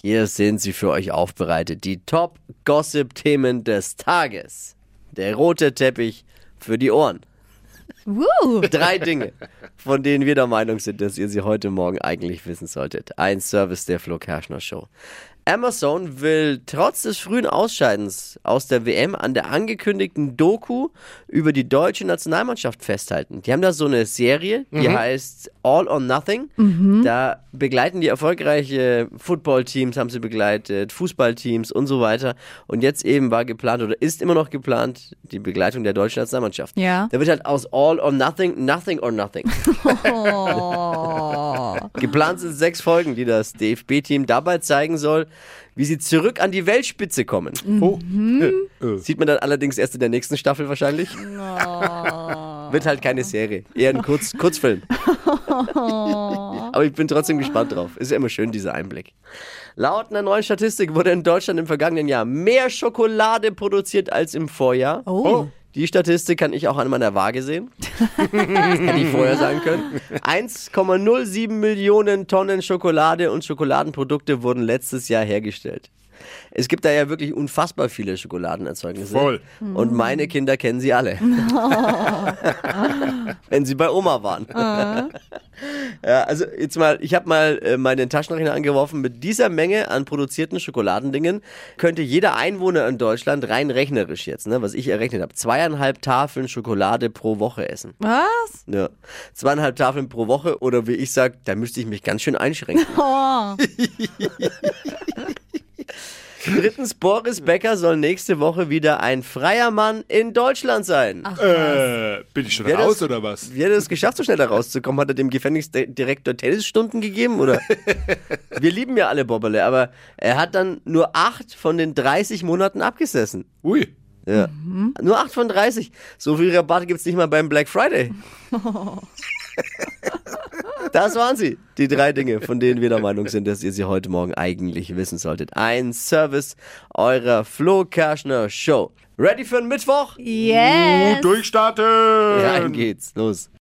Hier sind sie für euch aufbereitet. Die Top-Gossip-Themen des Tages. Der rote Teppich für die Ohren. Woo. Drei Dinge, von denen wir der Meinung sind, dass ihr sie heute Morgen eigentlich wissen solltet. Ein Service der Flo Kerschner Show. Amazon will trotz des frühen Ausscheidens aus der WM an der angekündigten Doku über die deutsche Nationalmannschaft festhalten. Die haben da so eine Serie, die heißt All or Nothing. Da begleiten die erfolgreiche Footballteams, haben sie begleitet, Fußballteams und so weiter. Und jetzt eben war geplant oder ist immer noch geplant die Begleitung der deutschen Nationalmannschaft. Ja. Da wird halt aus All or Nothing Nothing or Nothing. Geplant sind sechs Folgen, die das DFB-Team dabei zeigen soll, wie sie zurück an die Weltspitze kommen. Oh. Äh. Sieht man dann allerdings erst in der nächsten Staffel wahrscheinlich. Wird halt keine Serie, eher ein Kurz Kurzfilm. Aber ich bin trotzdem gespannt drauf. Ist ja immer schön, dieser Einblick. Laut einer neuen Statistik wurde in Deutschland im vergangenen Jahr mehr Schokolade produziert als im Vorjahr. Oh. Die Statistik kann ich auch an meiner Waage sehen. Hätte ich vorher sagen können. 1,07 Millionen Tonnen Schokolade und Schokoladenprodukte wurden letztes Jahr hergestellt. Es gibt da ja wirklich unfassbar viele Schokoladenerzeugnisse. Voll. Und meine Kinder kennen sie alle. Wenn sie bei Oma waren. Ja, also jetzt mal, ich habe mal äh, meinen Taschenrechner angeworfen. Mit dieser Menge an produzierten Schokoladendingen könnte jeder Einwohner in Deutschland rein rechnerisch jetzt, ne, was ich errechnet habe, zweieinhalb Tafeln Schokolade pro Woche essen. Was? Ja. Zweieinhalb Tafeln pro Woche oder wie ich sag, da müsste ich mich ganz schön einschränken. Oh. Drittens, Boris Becker soll nächste Woche wieder ein freier Mann in Deutschland sein. Ach, Äh, bin ich schon Wer raus das- oder was? Wie hat er es geschafft, so schnell da rauszukommen? Hat er dem Gefängnisdirektor Tennisstunden gegeben? Oder? Wir lieben ja alle Bobberle, aber er hat dann nur acht von den 30 Monaten abgesessen. Ui. Ja. Nur acht von 30. So viel Rabatt gibt's nicht mal beim Black Friday. Das waren sie, die drei Dinge, von denen wir der Meinung sind, dass ihr sie heute Morgen eigentlich wissen solltet. Ein Service eurer Flo Kerschner Show. Ready für den Mittwoch? Yes. Durchstarten! Rein geht's, los.